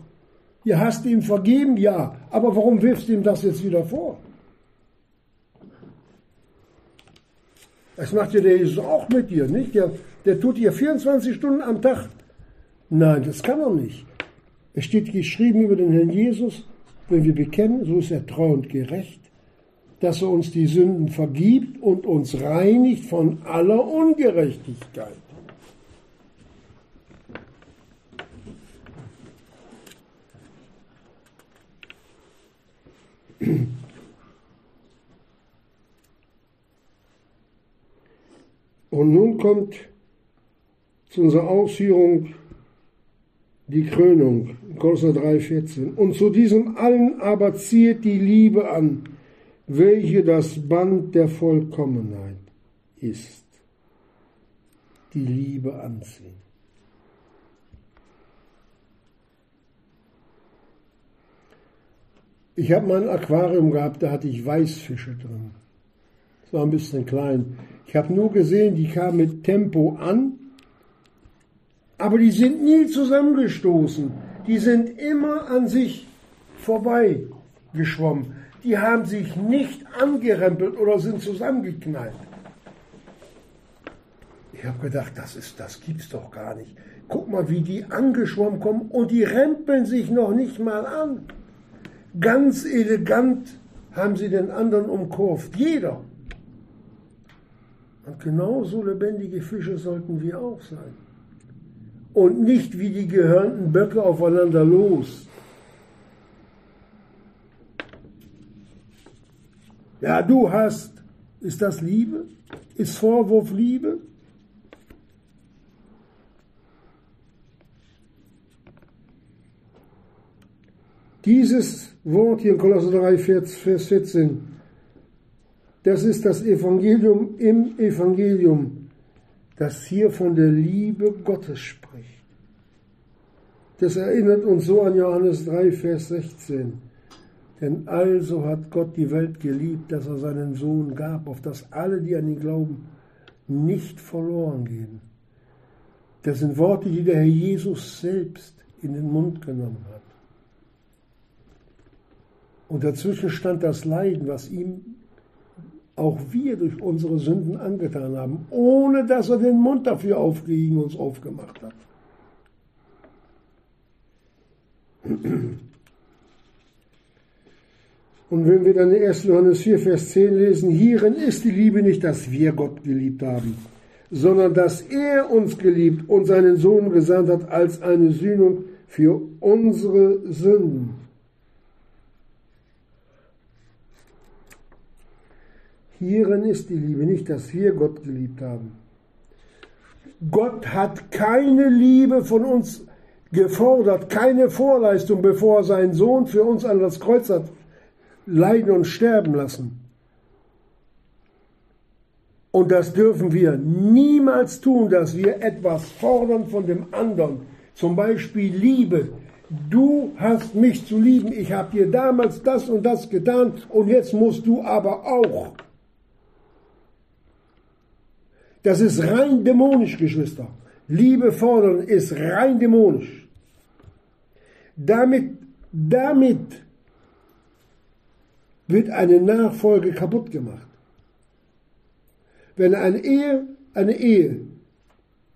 Ihr hast ihm vergeben, ja, aber warum wirfst du ihm das jetzt wieder vor? Das macht ja der Jesus auch mit dir, nicht? Der, der tut dir 24 Stunden am Tag. Nein, das kann er nicht. Es steht geschrieben über den Herrn Jesus, wenn wir bekennen, so ist er treu und gerecht, dass er uns die Sünden vergibt und uns reinigt von aller Ungerechtigkeit. Und nun kommt zu unserer Ausführung die Krönung, Kolosser 3,14. Und zu diesem allen aber zieht die Liebe an, welche das Band der Vollkommenheit ist. Die Liebe anziehen. Ich habe mal ein Aquarium gehabt, da hatte ich Weißfische drin. Das war ein bisschen klein. Ich habe nur gesehen, die kamen mit Tempo an, aber die sind nie zusammengestoßen. Die sind immer an sich vorbei geschwommen. Die haben sich nicht angerempelt oder sind zusammengeknallt. Ich habe gedacht, das ist, das gibt's doch gar nicht. Guck mal, wie die angeschwommen kommen und die rempeln sich noch nicht mal an. Ganz elegant haben sie den anderen umkurvt. Jeder. Und genauso lebendige Fische sollten wir auch sein. Und nicht wie die gehörnten Böcke aufeinander los. Ja, du hast. Ist das Liebe? Ist Vorwurf Liebe? Dieses Wort hier in Kolosser 3, Vers 14, das ist das Evangelium im Evangelium, das hier von der Liebe Gottes spricht. Das erinnert uns so an Johannes 3, Vers 16. Denn also hat Gott die Welt geliebt, dass er seinen Sohn gab, auf dass alle, die an ihn glauben, nicht verloren gehen. Das sind Worte, die der Herr Jesus selbst in den Mund genommen hat. Und dazwischen stand das Leiden, was ihm auch wir durch unsere Sünden angetan haben, ohne dass er den Mund dafür aufgegen uns aufgemacht hat. Und wenn wir dann in 1. Johannes 4, Vers 10 lesen, hierin ist die Liebe nicht, dass wir Gott geliebt haben, sondern dass er uns geliebt und seinen Sohn gesandt hat als eine Sühnung für unsere Sünden. Hierin ist die Liebe, nicht, dass wir Gott geliebt haben. Gott hat keine Liebe von uns gefordert, keine Vorleistung, bevor er seinen Sohn für uns an das Kreuz hat leiden und sterben lassen. Und das dürfen wir niemals tun, dass wir etwas fordern von dem anderen. Zum Beispiel Liebe. Du hast mich zu lieben. Ich habe dir damals das und das getan und jetzt musst du aber auch. Das ist rein dämonisch, Geschwister. Liebe fordern ist rein dämonisch. Damit, damit wird eine Nachfolge kaputt gemacht. Wenn eine Ehe, eine Ehe,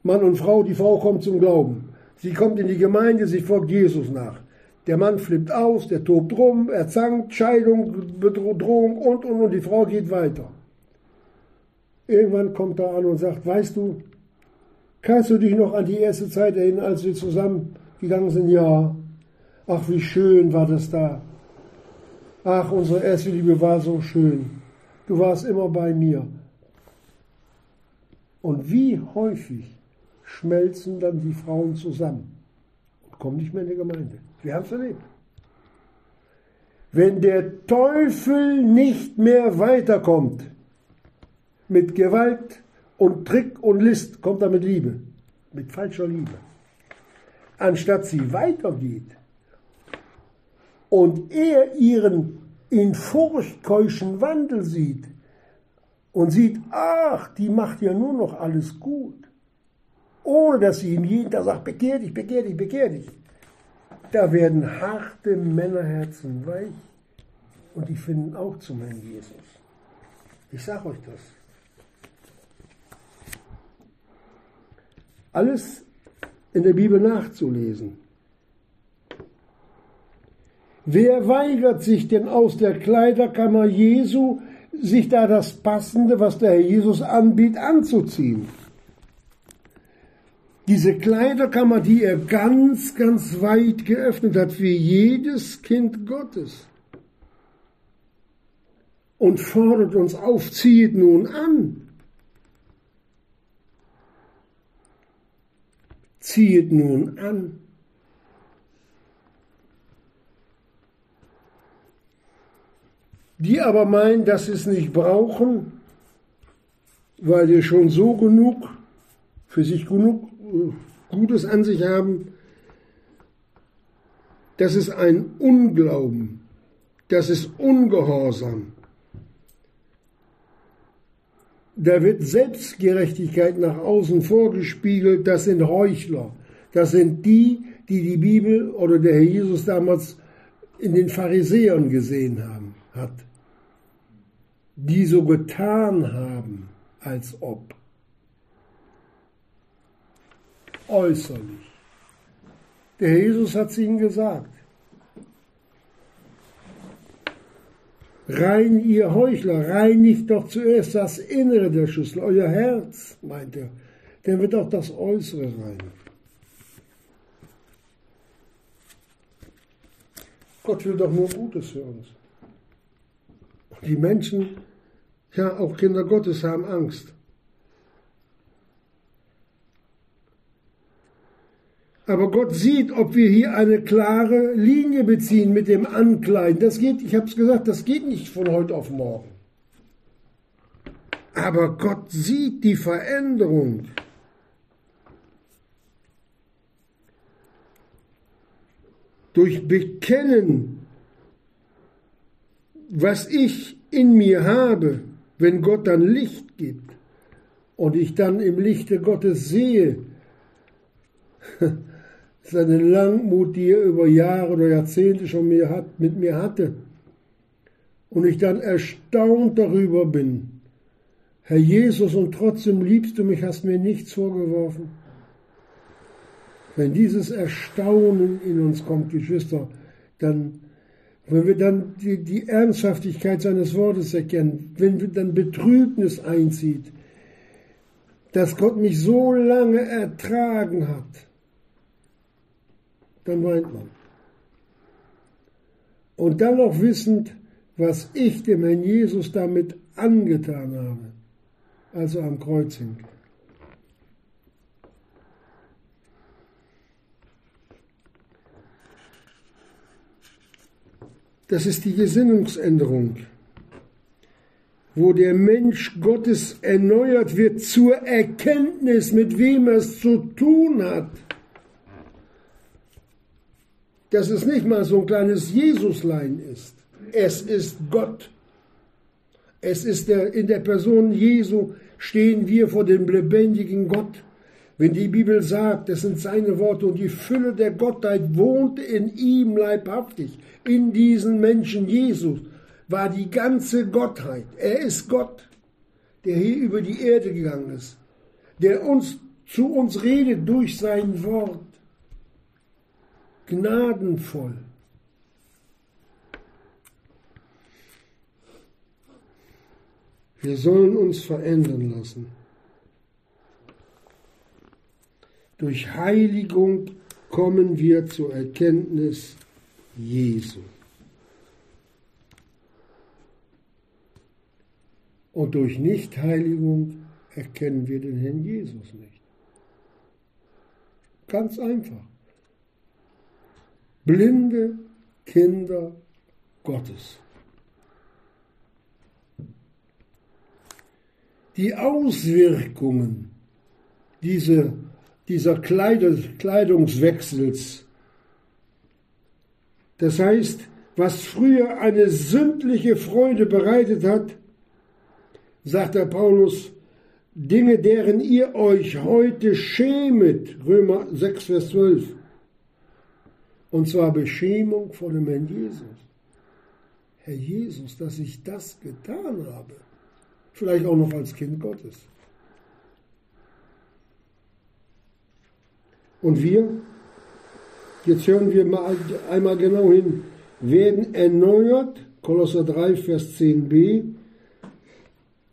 Mann und Frau, die Frau kommt zum Glauben, sie kommt in die Gemeinde, sie folgt Jesus nach. Der Mann flippt aus, der tobt rum, er zankt, Scheidung, Bedrohung und, und, und, die Frau geht weiter. Irgendwann kommt er an und sagt, weißt du, kannst du dich noch an die erste Zeit erinnern, als wir zusammen gegangen sind? Ja. Ach, wie schön war das da. ach, unsere erste Liebe war so schön. Du warst immer bei mir. Und wie häufig schmelzen dann die Frauen zusammen und kommen nicht mehr in die Gemeinde. Wir haben es erlebt. Wenn der Teufel nicht mehr weiterkommt mit Gewalt und Trick und List, kommt er mit Liebe, mit falscher Liebe. Anstatt sie weitergeht und er ihren in Furcht keuschen Wandel sieht und sieht, ach, die macht ja nur noch alles gut, ohne dass sie ihm jeden Tag sagt, bekehr dich, bekehr dich, bekehr dich. Da werden harte Männerherzen weich und die finden auch zum Herrn Jesus. Ich sage euch das. Alles in der Bibel nachzulesen. Wer weigert sich denn aus der Kleiderkammer Jesu, sich da das Passende, was der Herr Jesus anbietet, anzuziehen? Diese Kleiderkammer, die er ganz, ganz weit geöffnet hat für jedes Kind Gottes. Und fordert uns auf, zieht nun an. Zieht nun an. Die aber meinen, dass sie es nicht brauchen, weil sie schon so genug, für sich genug äh, Gutes an sich haben, das ist ein Unglauben, das ist Ungehorsam. Da wird Selbstgerechtigkeit nach außen vorgespiegelt, das sind Heuchler. Das sind die, die die Bibel oder der Herr Jesus damals in den Pharisäern gesehen haben, hat die so getan haben, als ob. Äußerlich. Der Herr Jesus hat es ihnen gesagt. Rein, ihr Heuchler, reinigt doch zuerst das Innere der Schüssel, euer Herz, meint er. Dann wird auch das Äußere rein. Gott will doch nur Gutes für uns. Die Menschen, ja auch Kinder Gottes, haben Angst. Aber Gott sieht, ob wir hier eine klare Linie beziehen mit dem Ankleiden. Das geht, ich habe es gesagt, das geht nicht von heute auf morgen. Aber Gott sieht die Veränderung. Durch Bekennen was ich in mir habe, wenn Gott dann Licht gibt und ich dann im Lichte Gottes sehe, [LAUGHS] seine Langmut, die er über Jahre oder Jahrzehnte schon mit mir hatte, und ich dann erstaunt darüber bin, Herr Jesus, und trotzdem liebst du mich, hast mir nichts vorgeworfen. Wenn dieses Erstaunen in uns kommt, Geschwister, dann wenn wir dann die, die Ernsthaftigkeit seines Wortes erkennen, wenn dann Betrübnis einzieht, dass Gott mich so lange ertragen hat, dann weint man. Und dann noch wissend, was ich dem Herrn Jesus damit angetan habe, als er am Kreuz hing. Das ist die Gesinnungsänderung, wo der Mensch Gottes erneuert wird zur Erkenntnis, mit wem er es zu tun hat. Dass es nicht mal so ein kleines Jesuslein ist. Es ist Gott. Es ist der, in der Person Jesu stehen wir vor dem lebendigen Gott. Wenn die Bibel sagt, das sind seine Worte und die Fülle der Gottheit wohnt in ihm leibhaftig, in diesen Menschen Jesus, war die ganze Gottheit. Er ist Gott, der hier über die Erde gegangen ist, der uns zu uns redet durch sein Wort gnadenvoll. Wir sollen uns verändern lassen. Durch Heiligung kommen wir zur Erkenntnis Jesu. Und durch Nichtheiligung erkennen wir den Herrn Jesus nicht. Ganz einfach. Blinde Kinder Gottes. Die Auswirkungen dieser, dieser Kleidungswechsels, das heißt, was früher eine sündliche Freude bereitet hat, sagt der Paulus, Dinge, deren ihr euch heute schämet, Römer 6, Vers 12. Und zwar Beschämung vor dem Herrn Jesus. Herr Jesus, dass ich das getan habe. Vielleicht auch noch als Kind Gottes. Und wir, jetzt hören wir mal einmal genau hin, werden erneuert, Kolosser 3, Vers 10b,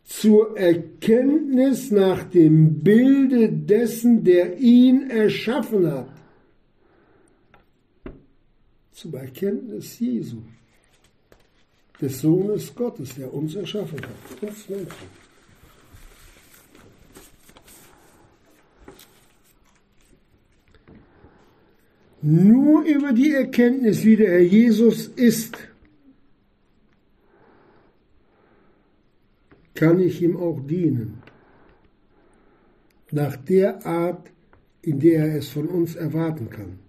zur Erkenntnis nach dem Bilde dessen, der ihn erschaffen hat. Zur Erkenntnis Jesu, des Sohnes Gottes, der uns erschaffen hat, uns Menschen. Nur über die Erkenntnis, wie der Herr Jesus ist, kann ich ihm auch dienen. Nach der Art, in der er es von uns erwarten kann.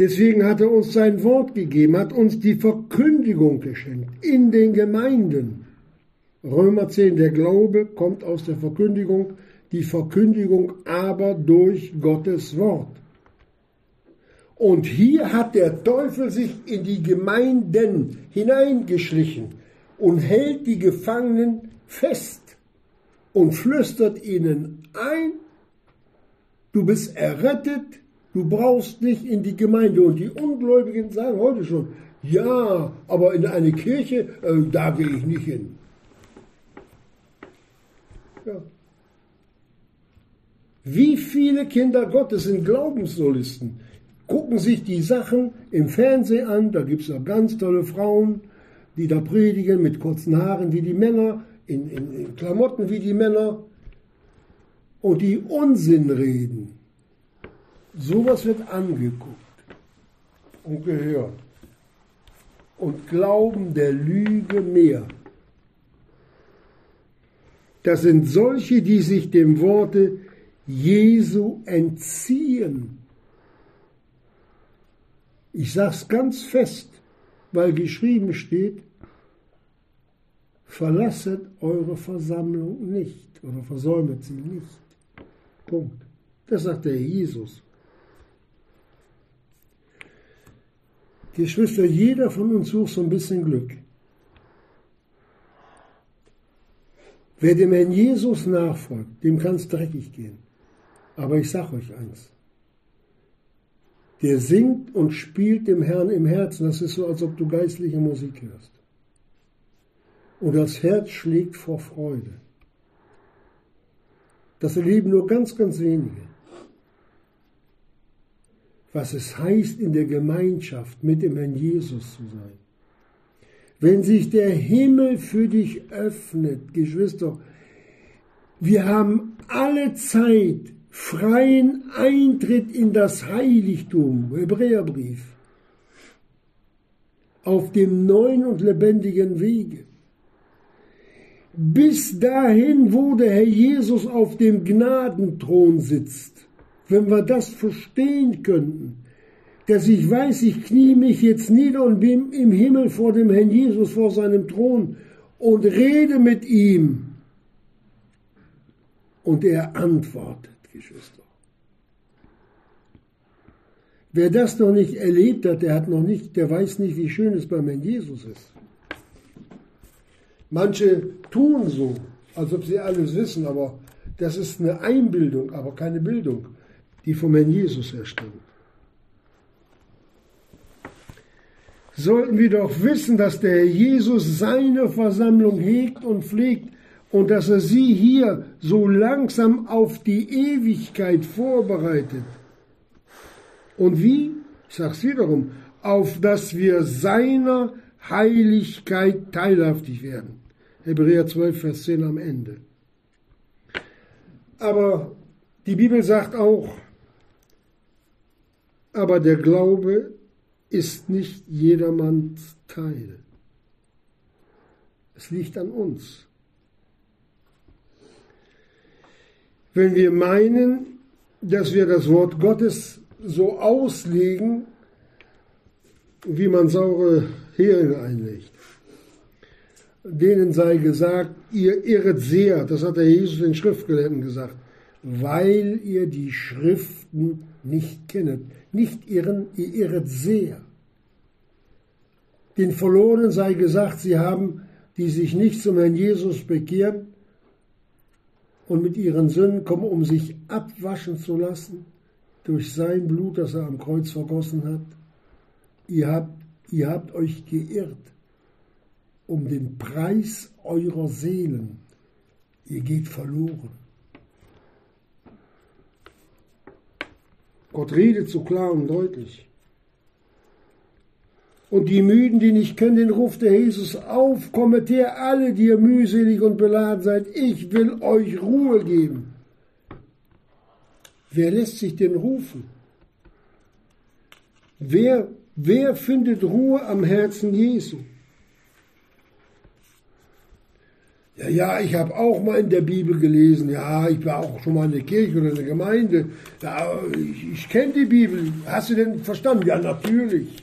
Deswegen hat er uns sein Wort gegeben, hat uns die Verkündigung geschenkt in den Gemeinden. Römer 10, der Glaube kommt aus der Verkündigung die Verkündigung aber durch Gottes Wort. Und hier hat der Teufel sich in die Gemeinden hineingeschlichen und hält die Gefangenen fest und flüstert ihnen ein, du bist errettet, du brauchst nicht in die Gemeinde. Und die Ungläubigen sagen heute schon, ja, aber in eine Kirche, äh, da gehe ich nicht hin. Ja. Wie viele Kinder Gottes sind Glaubenssolisten? Gucken sich die Sachen im Fernsehen an, da gibt es ja ganz tolle Frauen, die da predigen mit kurzen Haaren wie die Männer, in, in, in Klamotten wie die Männer und die Unsinn reden. Sowas wird angeguckt und gehört. Und glauben der Lüge mehr. Das sind solche, die sich dem Worte Jesu entziehen. Ich sage es ganz fest, weil geschrieben steht, verlasset eure Versammlung nicht oder versäumet sie nicht. Punkt. Das sagt der Jesus. Geschwister, jeder von uns sucht so ein bisschen Glück. Wer dem Herrn Jesus nachfolgt, dem kann es dreckig gehen. Aber ich sage euch eins. Der singt und spielt dem Herrn im Herzen. Das ist so, als ob du geistliche Musik hörst. Und das Herz schlägt vor Freude. Das erleben nur ganz, ganz wenige. Was es heißt, in der Gemeinschaft mit dem Herrn Jesus zu sein. Wenn sich der Himmel für dich öffnet, Geschwister, wir haben alle Zeit, freien Eintritt in das Heiligtum, Hebräerbrief, auf dem neuen und lebendigen Wege. Bis dahin, wo der Herr Jesus auf dem Gnadenthron sitzt, wenn wir das verstehen könnten, dass ich weiß, ich knie mich jetzt nieder und bin im Himmel vor dem Herrn Jesus, vor seinem Thron und rede mit ihm. Und er antwortet. Geschwister. Wer das noch nicht erlebt hat, der hat noch nicht, der weiß nicht, wie schön es beim Herrn Jesus ist. Manche tun so, als ob sie alles wissen, aber das ist eine Einbildung, aber keine Bildung, die vom Herrn Jesus herstammt. Sollten wir doch wissen, dass der Herr Jesus seine Versammlung hegt und pflegt, und dass er sie hier so langsam auf die Ewigkeit vorbereitet. Und wie? Ich sage es wiederum, auf dass wir seiner Heiligkeit teilhaftig werden. Hebräer 12, Vers 10 am Ende. Aber die Bibel sagt auch, aber der Glaube ist nicht jedermanns Teil. Es liegt an uns. Wenn wir meinen, dass wir das Wort Gottes so auslegen, wie man saure Heringe einlegt. Denen sei gesagt, ihr irret sehr, das hat der Jesus den Schriftgelehrten gesagt, weil ihr die Schriften nicht kennet. Nicht irren, ihr irret sehr. Den Verlorenen sei gesagt, sie haben, die sich nicht zum Herrn Jesus bekehren und mit ihren Sünden kommen, um sich abwaschen zu lassen durch sein Blut, das er am Kreuz vergossen hat. Ihr habt, ihr habt euch geirrt um den Preis eurer Seelen. Ihr geht verloren. Gott redet so klar und deutlich. Und die Müden, die nicht können, den ruft der Jesus auf, kommet her, alle, die ihr mühselig und beladen seid, ich will euch Ruhe geben. Wer lässt sich denn rufen? Wer, wer findet Ruhe am Herzen Jesu? Ja, ja, ich habe auch mal in der Bibel gelesen, ja, ich war auch schon mal in der Kirche oder in der Gemeinde. Ja, ich, ich kenne die Bibel. Hast du denn verstanden? Ja, natürlich.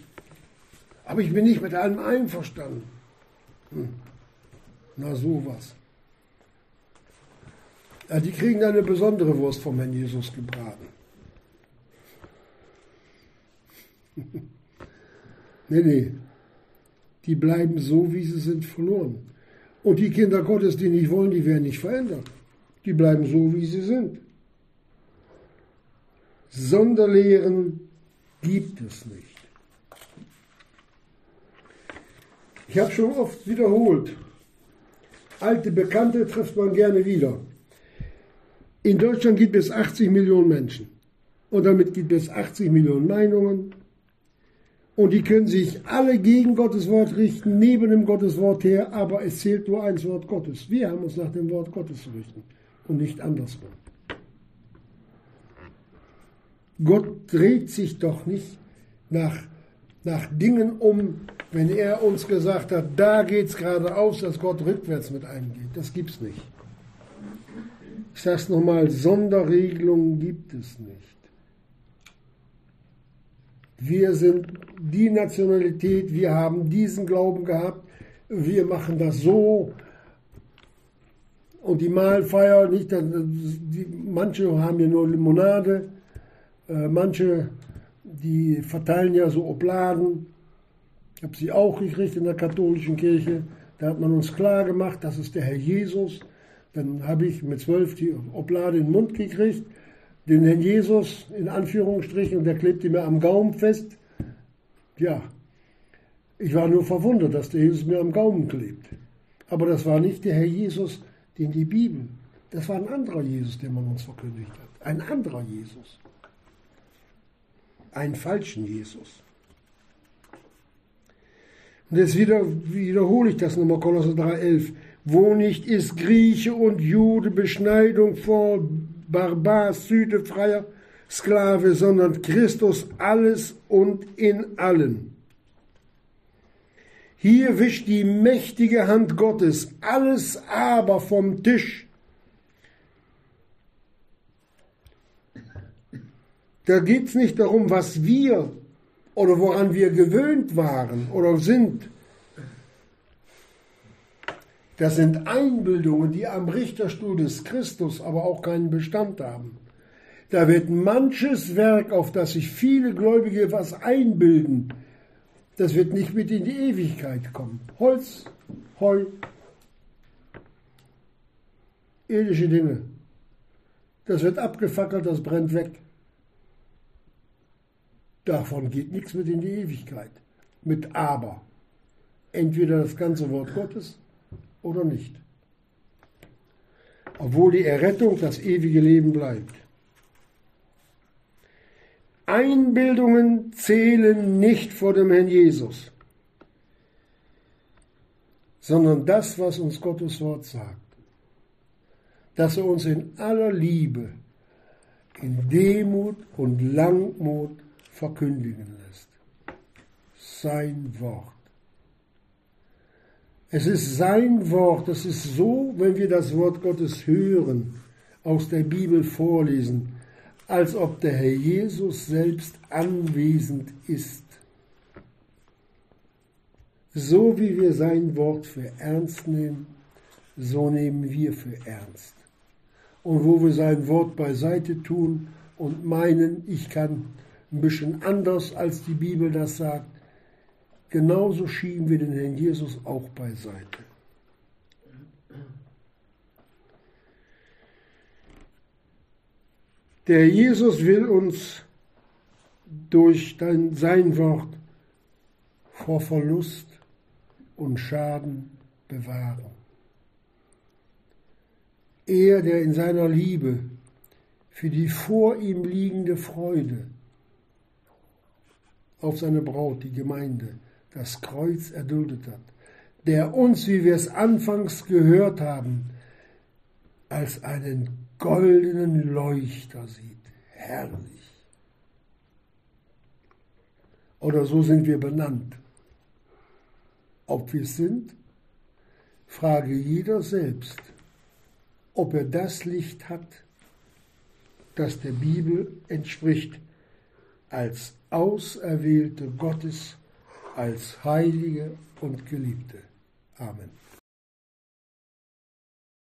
Aber ich bin nicht mit allem einverstanden. Hm. Na, sowas. Ja, die kriegen eine besondere Wurst vom Herrn Jesus gebraten. [LAUGHS] nee, nee. Die bleiben so, wie sie sind, verloren. Und die Kinder Gottes, die nicht wollen, die werden nicht verändert. Die bleiben so, wie sie sind. Sonderlehren gibt es nicht. Ich habe schon oft wiederholt, alte Bekannte trifft man gerne wieder. In Deutschland gibt es 80 Millionen Menschen. Und damit gibt es 80 Millionen Meinungen, und die können sich alle gegen Gottes Wort richten, neben dem Gottes Wort her, aber es zählt nur eins Wort Gottes. Wir haben uns nach dem Wort Gottes zu richten und nicht andersrum. Gott dreht sich doch nicht nach, nach Dingen um, wenn er uns gesagt hat, da geht es geradeaus, dass Gott rückwärts mit einem geht. Das gibt es nicht. Ich sage es nochmal, Sonderregelungen gibt es nicht. Wir sind die Nationalität, wir haben diesen Glauben gehabt, wir machen das so. Und die Mahlfeier, nicht, die, manche haben ja nur Limonade, äh, manche, die verteilen ja so Obladen. Ich habe sie auch gekriegt in der katholischen Kirche. Da hat man uns klar gemacht, das ist der Herr Jesus. Dann habe ich mit zwölf die Oblade in den Mund gekriegt den Herrn Jesus in Anführungsstrichen und der klebte mir am Gaumen fest. Ja, ich war nur verwundert, dass der Jesus mir am Gaumen klebt. Aber das war nicht der Herr Jesus, den die Bibel, das war ein anderer Jesus, den man uns verkündigt hat. Ein anderer Jesus. Einen falschen Jesus. Und jetzt wieder, wiederhole ich das nochmal, Kolosser 3,11. Wo nicht ist Grieche und Jude Beschneidung vor Barbar, Süde, freier Sklave, sondern Christus alles und in allen. Hier wischt die mächtige Hand Gottes alles aber vom Tisch. Da geht es nicht darum, was wir oder woran wir gewöhnt waren oder sind. Das sind Einbildungen, die am Richterstuhl des Christus aber auch keinen Bestand haben. Da wird manches Werk, auf das sich viele Gläubige was einbilden, das wird nicht mit in die Ewigkeit kommen. Holz, Heu, irdische Dinge. Das wird abgefackelt, das brennt weg. Davon geht nichts mit in die Ewigkeit. Mit Aber. Entweder das ganze Wort Gottes oder nicht. Obwohl die Errettung das ewige Leben bleibt. Einbildungen zählen nicht vor dem Herrn Jesus, sondern das, was uns Gottes Wort sagt, dass er uns in aller Liebe, in Demut und Langmut verkündigen lässt. Sein Wort. Es ist sein Wort, es ist so, wenn wir das Wort Gottes hören, aus der Bibel vorlesen, als ob der Herr Jesus selbst anwesend ist. So wie wir sein Wort für ernst nehmen, so nehmen wir für ernst. Und wo wir sein Wort beiseite tun und meinen, ich kann ein bisschen anders, als die Bibel das sagt, genauso schieben wir den Herrn Jesus auch beiseite. Der Jesus will uns durch sein Wort vor Verlust und Schaden bewahren. Er, der in seiner Liebe für die vor ihm liegende Freude auf seine Braut, die Gemeinde, das Kreuz erduldet hat, der uns, wie wir es anfangs gehört haben, als einen goldenen Leuchter sieht. Herrlich. Oder so sind wir benannt. Ob wir es sind, frage jeder selbst, ob er das Licht hat, das der Bibel entspricht, als Auserwählte Gottes, als Heilige und Geliebte. Amen.